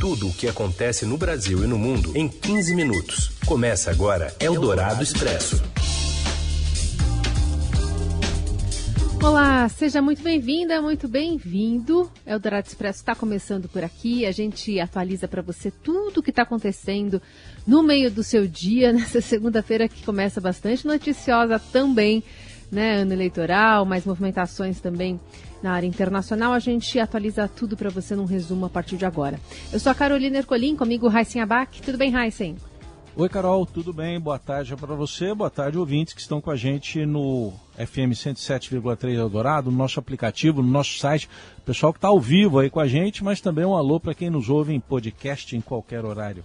Tudo o que acontece no Brasil e no mundo em 15 minutos. Começa agora Eldorado Expresso. Olá, seja muito bem-vinda, muito bem-vindo. Eldorado Expresso está começando por aqui. A gente atualiza para você tudo o que está acontecendo no meio do seu dia, nessa segunda-feira que começa bastante noticiosa também, né? Ano eleitoral, mais movimentações também na área internacional. A gente atualiza tudo para você num resumo a partir de agora. Eu sou a Carolina Ercolim, comigo Raíssen Abac. Tudo bem, Raíssen? Oi, Carol, tudo bem? Boa tarde para você, boa tarde, ouvintes que estão com a gente no FM 107,3 Eldorado, no nosso aplicativo, no nosso site. Pessoal que está ao vivo aí com a gente, mas também um alô para quem nos ouve em podcast em qualquer horário.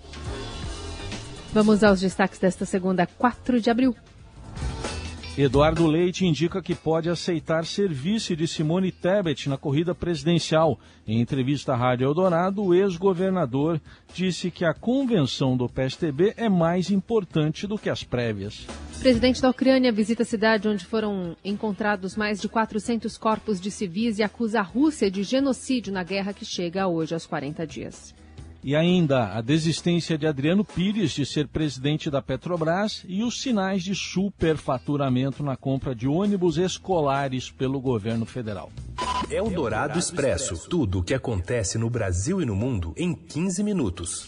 Vamos aos destaques desta segunda, 4 de abril. Eduardo Leite indica que pode aceitar ser vice de Simone Tebet na corrida presidencial. Em entrevista à Rádio Eldorado, o ex-governador disse que a convenção do PSTB é mais importante do que as prévias. O presidente da Ucrânia visita a cidade onde foram encontrados mais de 400 corpos de civis e acusa a Rússia de genocídio na guerra que chega hoje aos 40 dias. E ainda a desistência de Adriano Pires de ser presidente da Petrobras e os sinais de superfaturamento na compra de ônibus escolares pelo governo federal. É o Dourado Expresso. Tudo o que acontece no Brasil e no mundo em 15 minutos.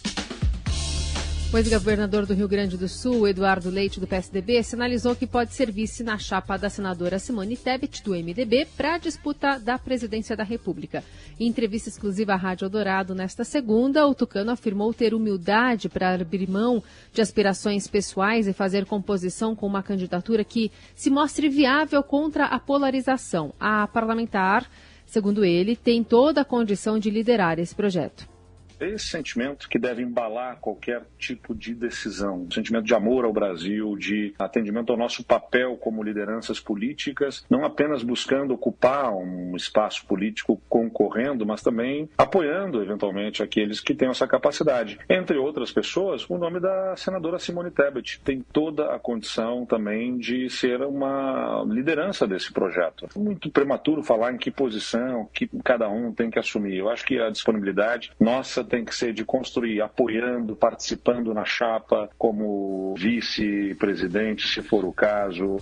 O ex-governador do Rio Grande do Sul, Eduardo Leite, do PSDB, sinalizou que pode ser vice na chapa da senadora Simone Tebet, do MDB, para a disputa da presidência da República. Em entrevista exclusiva à Rádio Eldorado nesta segunda, o Tucano afirmou ter humildade para abrir mão de aspirações pessoais e fazer composição com uma candidatura que se mostre viável contra a polarização. A parlamentar, segundo ele, tem toda a condição de liderar esse projeto esse sentimento que deve embalar qualquer tipo de decisão. Um sentimento de amor ao Brasil, de atendimento ao nosso papel como lideranças políticas, não apenas buscando ocupar um espaço político concorrendo, mas também apoiando eventualmente aqueles que têm essa capacidade. Entre outras pessoas, o nome da senadora Simone Tebet tem toda a condição também de ser uma liderança desse projeto. É muito prematuro falar em que posição que cada um tem que assumir. Eu acho que a disponibilidade nossa tem que ser de construir apoiando, participando na chapa como vice-presidente, se for o caso.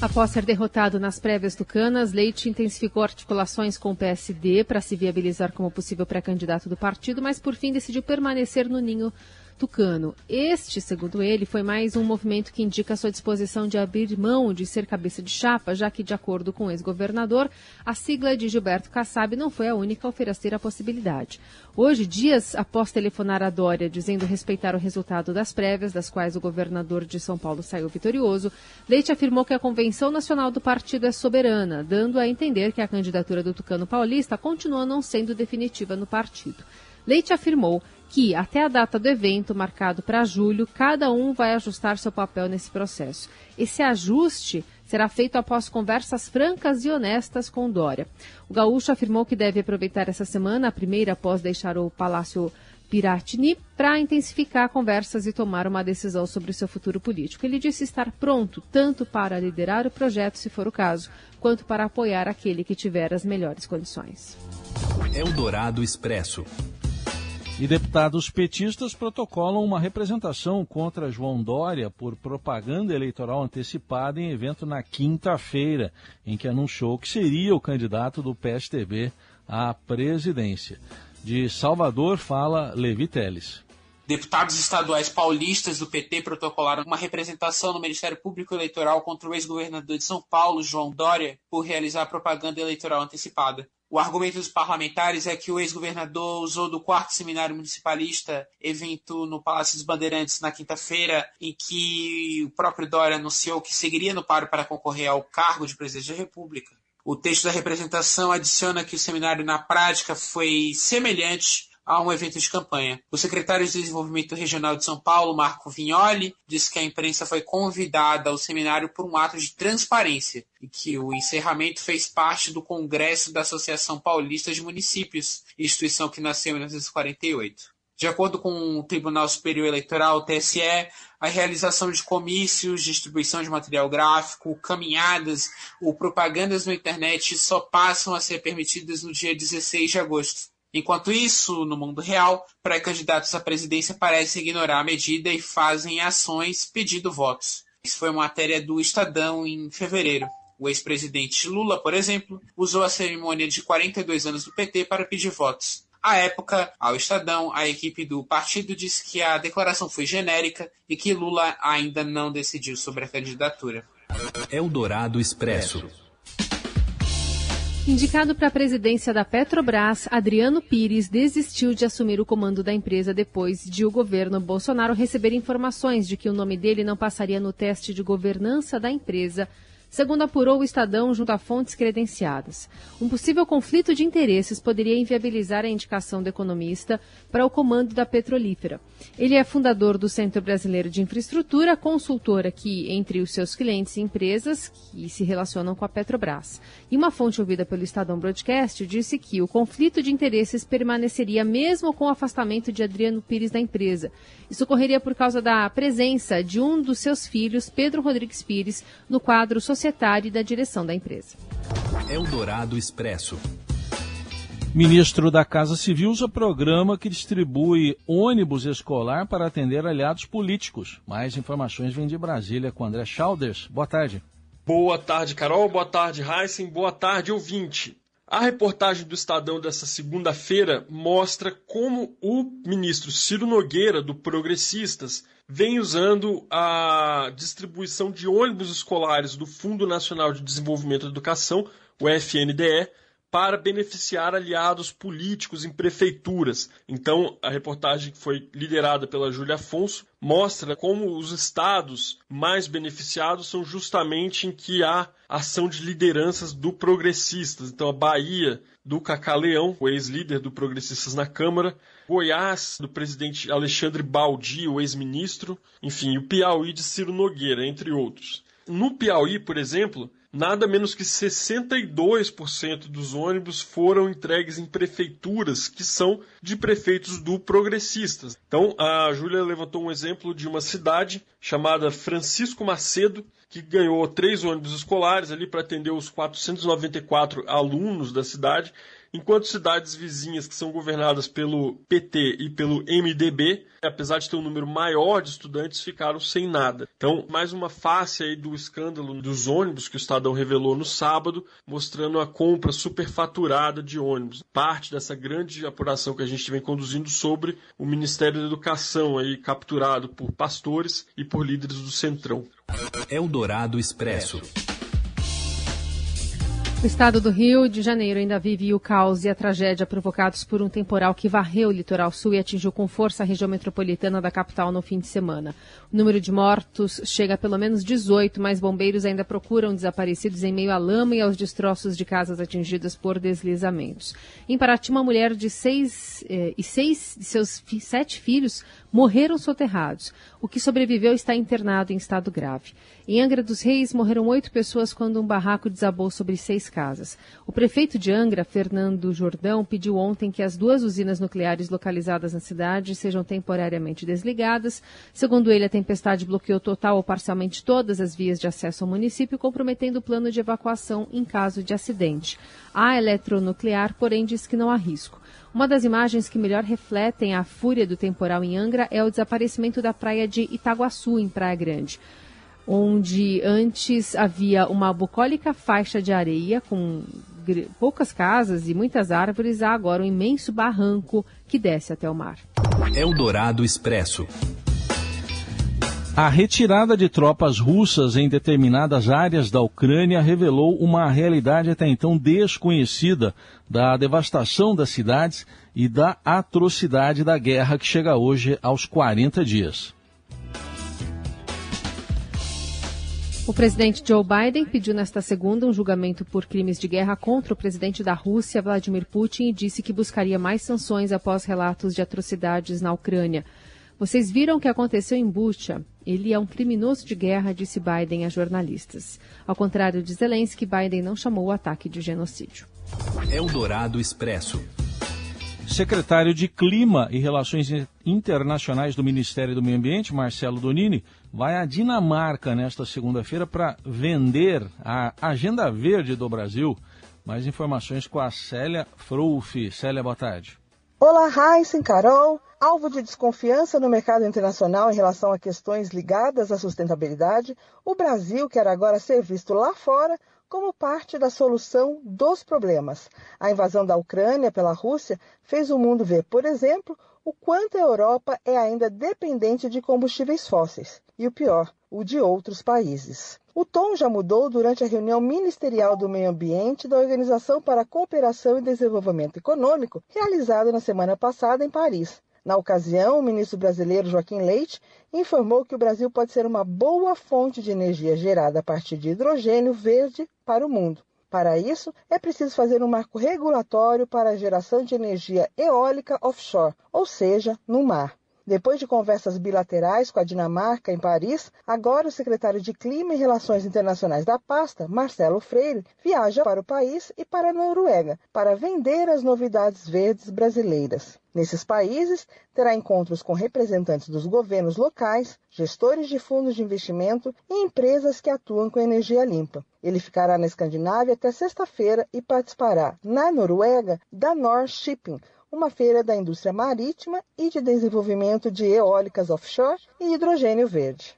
Após ser derrotado nas prévias tucanas, Leite intensificou articulações com o PSD para se viabilizar como possível pré-candidato do partido, mas por fim decidiu permanecer no ninho tucano. Este, segundo ele, foi mais um movimento que indica sua disposição de abrir mão de ser cabeça de chapa, já que, de acordo com o ex-governador, a sigla de Gilberto Kassab não foi a única a oferecer a possibilidade. Hoje, dias após telefonar a Dória dizendo respeitar o resultado das prévias, das quais o governador de São Paulo saiu vitorioso, Leite afirmou que a convenção nacional do partido é soberana, dando a entender que a candidatura do Tucano Paulista continua não sendo definitiva no partido. Leite afirmou que, até a data do evento, marcado para julho, cada um vai ajustar seu papel nesse processo. Esse ajuste será feito após conversas francas e honestas com Dória. O gaúcho afirmou que deve aproveitar essa semana, a primeira após deixar o Palácio Piratini, para intensificar conversas e tomar uma decisão sobre o seu futuro político. Ele disse estar pronto tanto para liderar o projeto, se for o caso, quanto para apoiar aquele que tiver as melhores condições. Eldorado Expresso. E deputados petistas protocolam uma representação contra João Dória por propaganda eleitoral antecipada em evento na quinta-feira, em que anunciou que seria o candidato do PSTB à presidência. De Salvador fala Levi Teles. Deputados estaduais paulistas do PT protocolaram uma representação no Ministério Público Eleitoral contra o ex-governador de São Paulo, João Dória, por realizar propaganda eleitoral antecipada. O argumento dos parlamentares é que o ex-governador usou do quarto seminário municipalista, evento no Palácio dos Bandeirantes na quinta-feira, em que o próprio Dória anunciou que seguiria no paro para concorrer ao cargo de presidente da República. O texto da representação adiciona que o seminário na prática foi semelhante a um evento de campanha. O secretário de Desenvolvimento Regional de São Paulo, Marco Vignoli, disse que a imprensa foi convidada ao seminário por um ato de transparência e que o encerramento fez parte do Congresso da Associação Paulista de Municípios, instituição que nasceu em 1948. De acordo com o Tribunal Superior Eleitoral, o TSE, a realização de comícios, distribuição de material gráfico, caminhadas ou propagandas na internet só passam a ser permitidas no dia 16 de agosto. Enquanto isso, no mundo real, pré-candidatos à presidência parecem ignorar a medida e fazem ações pedindo votos. Isso foi uma matéria do Estadão em fevereiro. O ex-presidente Lula, por exemplo, usou a cerimônia de 42 anos do PT para pedir votos. À época, ao Estadão, a equipe do partido disse que a declaração foi genérica e que Lula ainda não decidiu sobre a candidatura. Eldorado Expresso. Indicado para a presidência da Petrobras, Adriano Pires desistiu de assumir o comando da empresa depois de o governo Bolsonaro receber informações de que o nome dele não passaria no teste de governança da empresa segundo apurou o Estadão junto a fontes credenciadas. Um possível conflito de interesses poderia inviabilizar a indicação do economista para o comando da petrolífera. Ele é fundador do Centro Brasileiro de Infraestrutura, consultora que, entre os seus clientes empresas que se relacionam com a Petrobras. E uma fonte ouvida pelo Estadão Broadcast disse que o conflito de interesses permaneceria mesmo com o afastamento de Adriano Pires da empresa. Isso ocorreria por causa da presença de um dos seus filhos, Pedro Rodrigues Pires, no quadro social societário e da direção da empresa. Eldorado Expresso. Ministro da Casa Civil usa programa que distribui ônibus escolar para atender aliados políticos. Mais informações vêm de Brasília com André Chalders. Boa tarde. Boa tarde, Carol. Boa tarde, Heisen. Boa tarde, ouvinte. A reportagem do Estadão dessa segunda-feira mostra como o ministro Ciro Nogueira, do Progressistas, vem usando a distribuição de ônibus escolares do Fundo Nacional de Desenvolvimento da Educação, o FNDE, para beneficiar aliados políticos em prefeituras. Então, a reportagem que foi liderada pela Júlia Afonso mostra como os estados mais beneficiados são justamente em que há ação de lideranças do progressistas. Então, a Bahia do Cacá Leão, o ex-líder do Progressistas na Câmara, Goiás, do presidente Alexandre Baldi, o ex-ministro, enfim, o Piauí de Ciro Nogueira, entre outros. No Piauí, por exemplo, nada menos que 62% dos ônibus foram entregues em prefeituras que são de prefeitos do Progressistas. Então, a Júlia levantou um exemplo de uma cidade chamada Francisco Macedo, que ganhou três ônibus escolares ali para atender os 494 alunos da cidade enquanto cidades vizinhas que são governadas pelo PT e pelo MDB, apesar de ter um número maior de estudantes, ficaram sem nada. Então, mais uma face aí do escândalo dos ônibus que o Estadão revelou no sábado, mostrando a compra superfaturada de ônibus. Parte dessa grande apuração que a gente vem conduzindo sobre o Ministério da Educação aí capturado por pastores e por líderes do Centrão. Eldorado Expresso. O estado do Rio de Janeiro ainda vive o caos e a tragédia provocados por um temporal que varreu o litoral sul e atingiu com força a região metropolitana da capital no fim de semana. O número de mortos chega a pelo menos 18, mas bombeiros ainda procuram desaparecidos em meio à lama e aos destroços de casas atingidas por deslizamentos. Em Paraty, uma mulher de seis eh, e seis de seus fi, sete filhos morreram soterrados. O que sobreviveu está internado em estado grave. Em Angra dos Reis, morreram oito pessoas quando um barraco desabou sobre seis casas. O prefeito de Angra, Fernando Jordão, pediu ontem que as duas usinas nucleares localizadas na cidade sejam temporariamente desligadas. Segundo ele, a tempestade bloqueou total ou parcialmente todas as vias de acesso ao município, comprometendo o plano de evacuação em caso de acidente. A eletronuclear, porém, diz que não há risco. Uma das imagens que melhor refletem a fúria do temporal em Angra é o desaparecimento da praia de Itaguaçu, em Praia Grande, onde antes havia uma bucólica faixa de areia com poucas casas e muitas árvores, há agora um imenso barranco que desce até o mar. Eldorado Expresso. A retirada de tropas russas em determinadas áreas da Ucrânia revelou uma realidade até então desconhecida da devastação das cidades e da atrocidade da guerra que chega hoje aos 40 dias. O presidente Joe Biden pediu nesta segunda um julgamento por crimes de guerra contra o presidente da Rússia, Vladimir Putin, e disse que buscaria mais sanções após relatos de atrocidades na Ucrânia. Vocês viram o que aconteceu em Bucha? Ele é um criminoso de guerra, disse Biden a jornalistas. Ao contrário de Zelensky, Biden não chamou o ataque de genocídio. Eldorado Expresso. Secretário de Clima e Relações Internacionais do Ministério do Meio Ambiente, Marcelo Donini, vai à Dinamarca nesta segunda-feira para vender a Agenda Verde do Brasil Mais informações com a Célia Frulfi. Célia, boa tarde. Olá, Heisen, Carol. Alvo de desconfiança no mercado internacional em relação a questões ligadas à sustentabilidade, o Brasil quer agora ser visto lá fora como parte da solução dos problemas. A invasão da Ucrânia pela Rússia fez o mundo ver, por exemplo, o quanto a Europa é ainda dependente de combustíveis fósseis. E o pior, o de outros países. O tom já mudou durante a reunião ministerial do meio ambiente da Organização para a Cooperação e Desenvolvimento Econômico, realizada na semana passada em Paris. Na ocasião, o ministro brasileiro Joaquim Leite informou que o Brasil pode ser uma boa fonte de energia gerada a partir de hidrogênio verde para o mundo. Para isso, é preciso fazer um marco regulatório para a geração de energia eólica offshore, ou seja, no mar. Depois de conversas bilaterais com a Dinamarca em Paris, agora o secretário de Clima e Relações Internacionais da pasta, Marcelo Freire, viaja para o país e para a Noruega para vender as novidades verdes brasileiras. Nesses países, terá encontros com representantes dos governos locais, gestores de fundos de investimento e empresas que atuam com energia limpa. Ele ficará na Escandinávia até sexta-feira e participará, na Noruega, da North Shipping, uma feira da indústria marítima e de desenvolvimento de eólicas offshore e hidrogênio verde.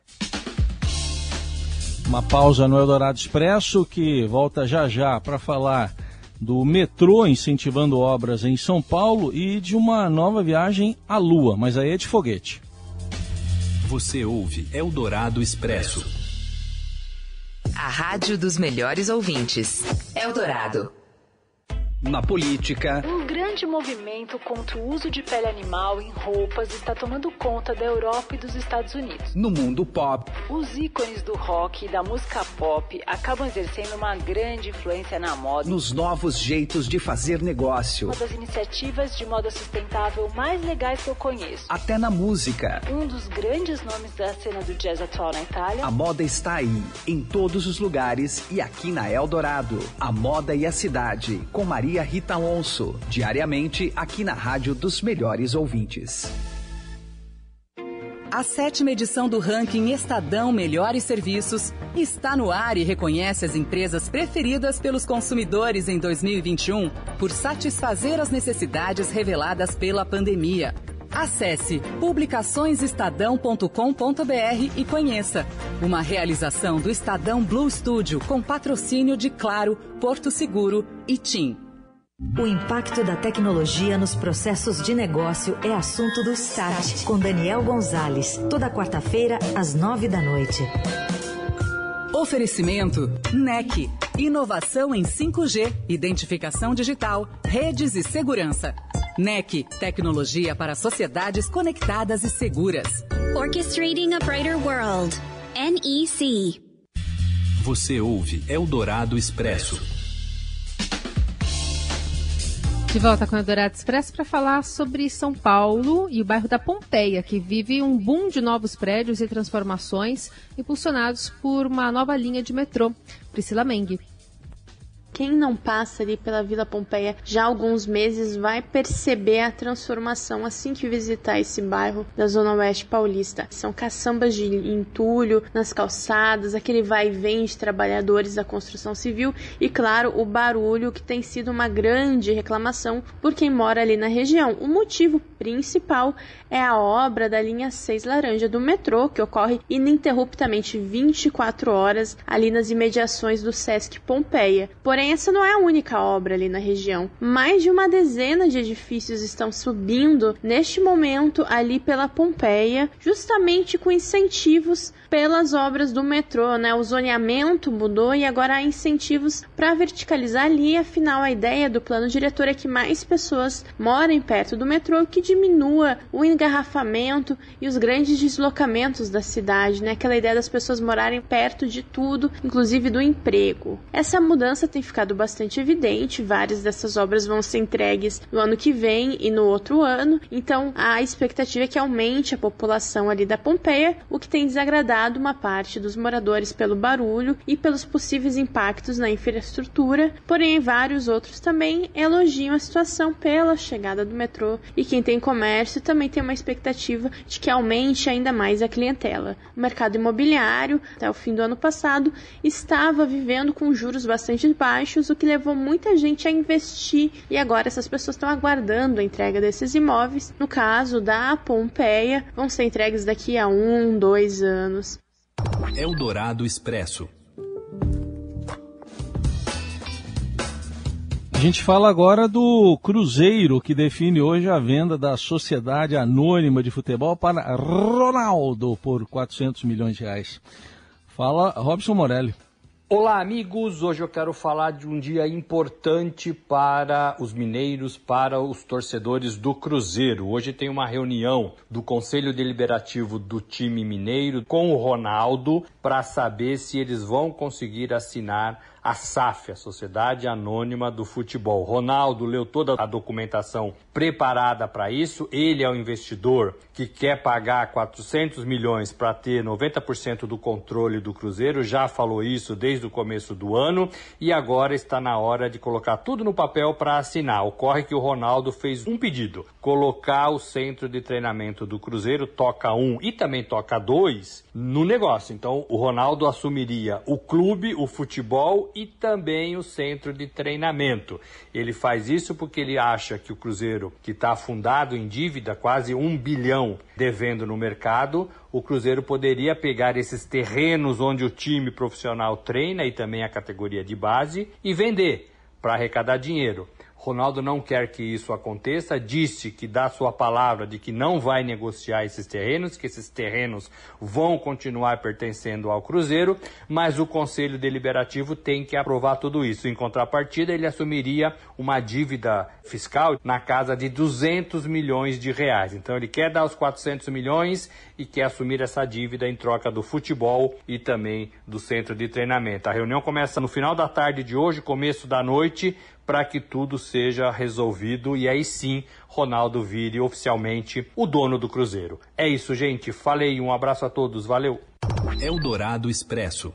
Uma pausa no Eldorado Expresso que volta já já para falar do metrô incentivando obras em São Paulo e de uma nova viagem à Lua, mas aí é de foguete. Você ouve Eldorado Expresso. A rádio dos melhores ouvintes. Eldorado na política. Um grande movimento contra o uso de pele animal em roupas está tomando conta da Europa e dos Estados Unidos. No mundo pop. Os ícones do rock e da música pop acabam exercendo uma grande influência na moda. Nos novos jeitos de fazer negócio. Uma das iniciativas de moda sustentável mais legais que eu conheço. Até na música. Um dos grandes nomes da cena do jazz atual na Itália. A moda está aí, em todos os lugares e aqui na Eldorado. A moda e a cidade, com Maria Maria Rita Alonso, diariamente aqui na Rádio dos Melhores Ouvintes. A sétima edição do ranking Estadão Melhores Serviços está no ar e reconhece as empresas preferidas pelos consumidores em 2021 por satisfazer as necessidades reveladas pela pandemia. Acesse publicaçõesestadão.com.br e conheça. Uma realização do Estadão Blue Studio com patrocínio de Claro, Porto Seguro e TIM. O impacto da tecnologia nos processos de negócio é assunto do Start, com Daniel Gonzalez, toda quarta-feira, às nove da noite. Oferecimento NEC. Inovação em 5G, identificação digital, redes e segurança. NEC. Tecnologia para sociedades conectadas e seguras. Orchestrating a Brighter World. NEC. Você ouve Eldorado Expresso. De volta com o Eldorado Expresso para falar sobre São Paulo e o bairro da Pompeia, que vive um boom de novos prédios e transformações impulsionados por uma nova linha de metrô. Priscila Mengue. Quem não passa ali pela Vila Pompeia já há alguns meses vai perceber a transformação assim que visitar esse bairro da Zona Oeste Paulista. São caçambas de entulho nas calçadas, aquele vai e vem de trabalhadores da construção civil e, claro, o barulho que tem sido uma grande reclamação por quem mora ali na região. O motivo principal é a obra da linha 6 laranja do metrô, que ocorre ininterruptamente 24 horas ali nas imediações do Sesc Pompeia. Porém, essa não é a única obra ali na região. Mais de uma dezena de edifícios estão subindo neste momento ali pela Pompeia, justamente com incentivos pelas obras do metrô, né? O zoneamento mudou e agora há incentivos para verticalizar ali. Afinal, a ideia do plano diretor é que mais pessoas morem perto do metrô, que diminua o engarrafamento e os grandes deslocamentos da cidade, né? Aquela ideia das pessoas morarem perto de tudo, inclusive do emprego. Essa mudança tem ficado bastante evidente. Várias dessas obras vão ser entregues no ano que vem e no outro ano. Então, a expectativa é que aumente a população ali da Pompeia, o que tem desagradado uma parte dos moradores pelo barulho e pelos possíveis impactos na infraestrutura, porém vários outros também elogiam a situação pela chegada do metrô e quem tem comércio também tem uma expectativa de que aumente ainda mais a clientela. O mercado imobiliário, até o fim do ano passado, estava vivendo com juros bastante baixos o que levou muita gente a investir. E agora essas pessoas estão aguardando a entrega desses imóveis. No caso da Pompeia, vão ser entregues daqui a um, dois anos. Eldorado Expresso. A gente fala agora do Cruzeiro, que define hoje a venda da Sociedade Anônima de Futebol para Ronaldo por 400 milhões de reais. Fala Robson Morelli. Olá, amigos! Hoje eu quero falar de um dia importante para os mineiros, para os torcedores do Cruzeiro. Hoje tem uma reunião do Conselho Deliberativo do time mineiro com o Ronaldo para saber se eles vão conseguir assinar a SAF, a Sociedade Anônima do Futebol. Ronaldo leu toda a documentação preparada para isso. Ele é o investidor que quer pagar 400 milhões para ter 90% do controle do Cruzeiro. Já falou isso desde o começo do ano e agora está na hora de colocar tudo no papel para assinar. Ocorre que o Ronaldo fez um pedido: colocar o centro de treinamento do Cruzeiro, toca um e também toca dois, no negócio. Então o Ronaldo assumiria o clube, o futebol e também o centro de treinamento. Ele faz isso porque ele acha que o Cruzeiro, que está afundado em dívida, quase um bilhão devendo no mercado, o Cruzeiro poderia pegar esses terrenos onde o time profissional treina e também a categoria de base e vender para arrecadar dinheiro. Ronaldo não quer que isso aconteça, disse que dá sua palavra de que não vai negociar esses terrenos, que esses terrenos vão continuar pertencendo ao Cruzeiro, mas o Conselho Deliberativo tem que aprovar tudo isso. Em contrapartida, ele assumiria uma dívida fiscal na casa de 200 milhões de reais. Então ele quer dar os 400 milhões e quer assumir essa dívida em troca do futebol e também do centro de treinamento. A reunião começa no final da tarde de hoje, começo da noite, para que tudo seja resolvido e aí sim Ronaldo vire oficialmente o dono do Cruzeiro. É isso, gente. Falei, um abraço a todos, valeu. Eldorado Expresso.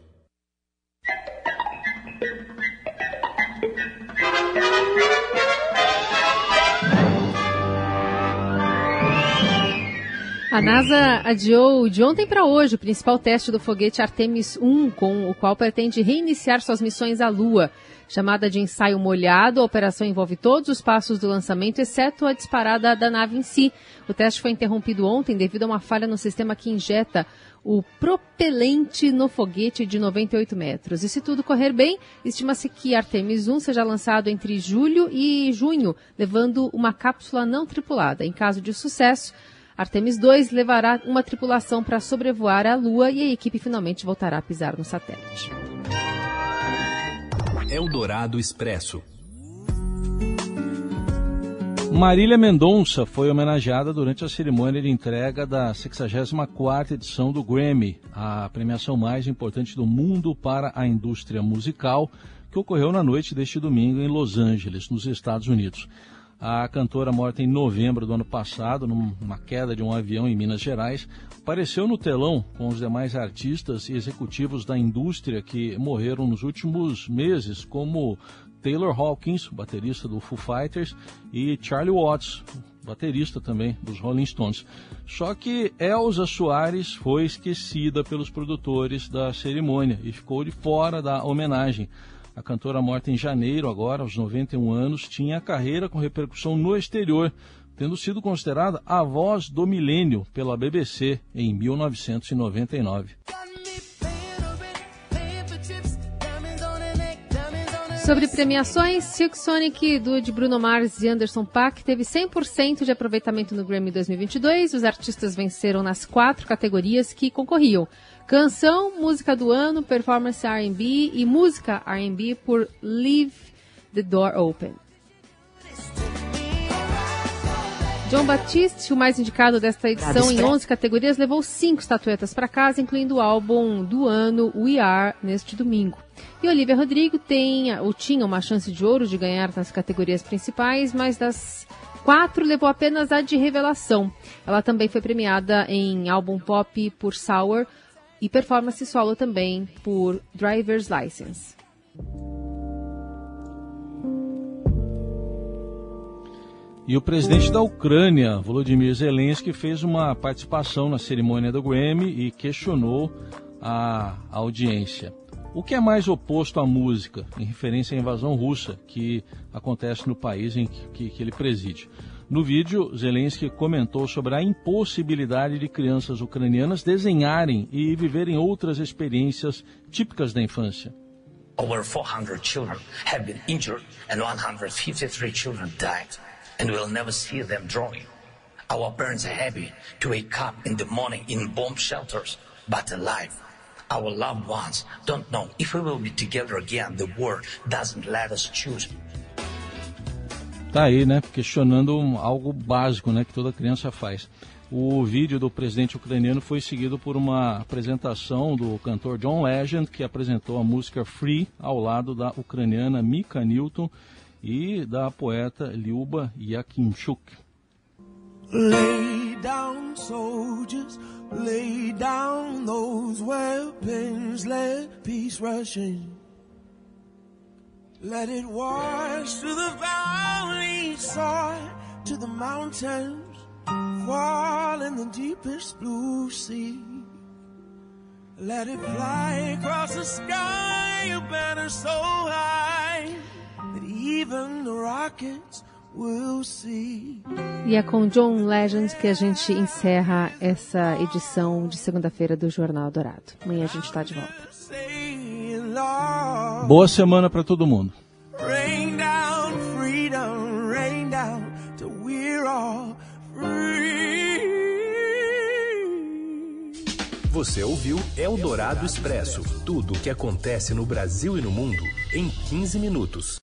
A NASA adiou de ontem para hoje o principal teste do foguete Artemis 1, com o qual pretende reiniciar suas missões à Lua. Chamada de ensaio molhado, a operação envolve todos os passos do lançamento, exceto a disparada da nave em si. O teste foi interrompido ontem devido a uma falha no sistema que injeta o propelente no foguete de 98 metros. E se tudo correr bem, estima-se que Artemis 1 seja lançado entre julho e junho, levando uma cápsula não tripulada. Em caso de sucesso, Artemis 2 levará uma tripulação para sobrevoar a Lua e a equipe finalmente voltará a pisar no satélite. Eldorado Expresso. Marília Mendonça foi homenageada durante a cerimônia de entrega da 64ª edição do Grammy, a premiação mais importante do mundo para a indústria musical, que ocorreu na noite deste domingo em Los Angeles, nos Estados Unidos. A cantora morta em novembro do ano passado, numa queda de um avião em Minas Gerais, apareceu no telão com os demais artistas e executivos da indústria que morreram nos últimos meses, como Taylor Hawkins, baterista do Foo Fighters, e Charlie Watts, baterista também dos Rolling Stones. Só que Elza Soares foi esquecida pelos produtores da cerimônia e ficou de fora da homenagem. A cantora morta em janeiro, agora, aos 91 anos, tinha carreira com repercussão no exterior, tendo sido considerada a voz do milênio pela BBC em 1999. Sobre premiações, Silk Sonic, do de Bruno Mars e Anderson Paak teve 100% de aproveitamento no Grammy 2022. Os artistas venceram nas quatro categorias que concorriam. Canção, música do ano, performance R&B e música R&B por Leave the Door Open. John Batiste, o mais indicado desta edição em 11 categorias, levou cinco estatuetas para casa, incluindo o álbum do ano We Are, neste domingo. E Olivia Rodrigo tem, ou tinha uma chance de ouro de ganhar nas categorias principais, mas das quatro levou apenas a de revelação. Ela também foi premiada em álbum pop por Sour e performance solo também por Driver's License. E o presidente da Ucrânia, Volodymyr Zelensky, fez uma participação na cerimônia do Grammy e questionou a audiência. O que é mais oposto à música, em referência à invasão russa que acontece no país em que, que ele preside? No vídeo, Zelensky comentou sobre a impossibilidade de crianças ucranianas desenharem e viverem outras experiências típicas da infância. Over 400 children have been injured and 153 children died, and we'll never see them drawing. Our parents are happy to wake up in the morning in bomb shelters, but alive. Our loved ones don't know if we will be together again. The world doesn't let us choose. Tá aí, né? Questionando algo básico, né? Que toda criança faz. O vídeo do presidente ucraniano foi seguido por uma apresentação do cantor John Legend, que apresentou a música Free ao lado da ucraniana Mika Newton e da poeta Lyuba Yakimchuk. Lay down, soldiers, lay down those weapons, let peace rush in. Let it wash through the valley, soar to the mountains, fall in the deepest blue sea. Let it fly across the sky, a banner so high E é com John Legend que a gente encerra essa edição de segunda-feira do Jornal Dourado. Amanhã a gente está de volta. Boa semana para todo mundo. Você ouviu Eldorado Expresso tudo o que acontece no Brasil e no mundo em 15 minutos.